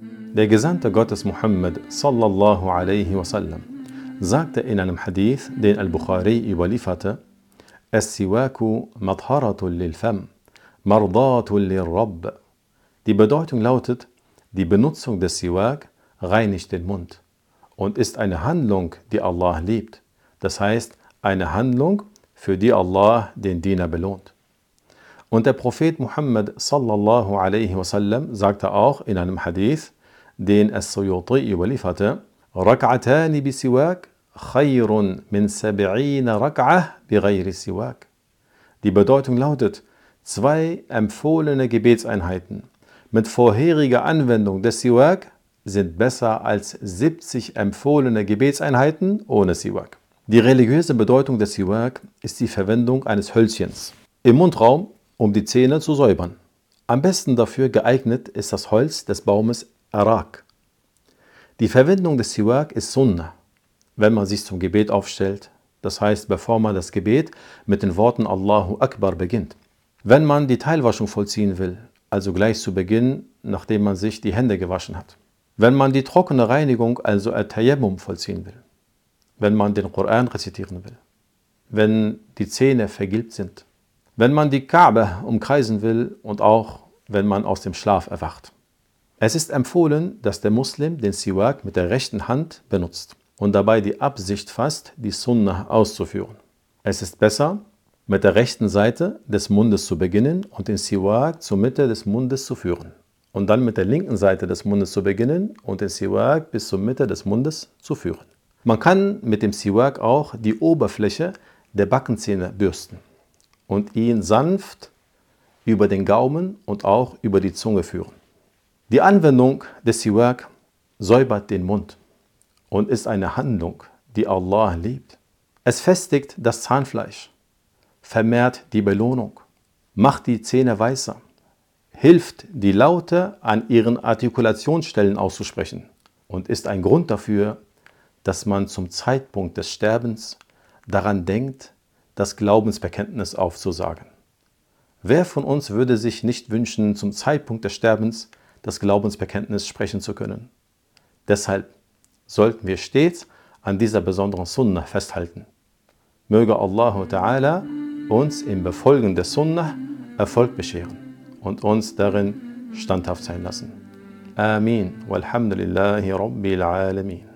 Der Gesandte Gottes Muhammad sallallahu alaihi wasallam sagte in einem Hadith, den Al-Bukhari überlieferte, Es-Siwaku madharatul lil Fam, mardatul lil Rabb. Die Bedeutung lautet, die Benutzung des Siwak reinigt den Mund und ist eine Handlung, die Allah liebt. Das heißt, eine Handlung, für die Allah den Diener belohnt. Und der Prophet Muhammad sallallahu alaihi wasallam sagte auch in einem Hadith, den As-Suyuti überlieferte, Rak'atani bi siwak khayrun min sab'ina rak'ah bi siwak. Die Bedeutung lautet, zwei empfohlene Gebetseinheiten mit vorheriger Anwendung des Siwak sind besser als 70 empfohlene Gebetseinheiten ohne Siwak. Die religiöse Bedeutung des Siwak ist die Verwendung eines Hölzchens im Mundraum, um die Zähne zu säubern. Am besten dafür geeignet ist das Holz des Baumes Arak. Die Verwendung des Siwak ist Sunnah, wenn man sich zum Gebet aufstellt, das heißt, bevor man das Gebet mit den Worten Allahu Akbar beginnt. Wenn man die Teilwaschung vollziehen will, also gleich zu Beginn, nachdem man sich die Hände gewaschen hat. Wenn man die trockene Reinigung, also Al-Tayammum, vollziehen will. Wenn man den Koran rezitieren will. Wenn die Zähne vergilbt sind. Wenn man die Kaaba umkreisen will und auch wenn man aus dem Schlaf erwacht. Es ist empfohlen, dass der Muslim den Siwak mit der rechten Hand benutzt und dabei die Absicht fasst, die Sunnah auszuführen. Es ist besser, mit der rechten Seite des Mundes zu beginnen und den Siwak zur Mitte des Mundes zu führen. Und dann mit der linken Seite des Mundes zu beginnen und den Siwak bis zur Mitte des Mundes zu führen. Man kann mit dem Siwak auch die Oberfläche der Backenzähne bürsten und ihn sanft über den Gaumen und auch über die Zunge führen. Die Anwendung des Siwak säubert den Mund und ist eine Handlung, die Allah liebt. Es festigt das Zahnfleisch, vermehrt die Belohnung, macht die Zähne weißer, hilft die Laute an ihren Artikulationsstellen auszusprechen und ist ein Grund dafür, dass man zum Zeitpunkt des Sterbens daran denkt, das Glaubensbekenntnis aufzusagen. Wer von uns würde sich nicht wünschen, zum Zeitpunkt des Sterbens das Glaubensbekenntnis sprechen zu können? Deshalb sollten wir stets an dieser besonderen Sunnah festhalten. Möge Allah Ta'ala uns im Befolgen der Sunnah Erfolg bescheren und uns darin standhaft sein lassen. Amin. Walhamdulillahi Rabbil Alamin.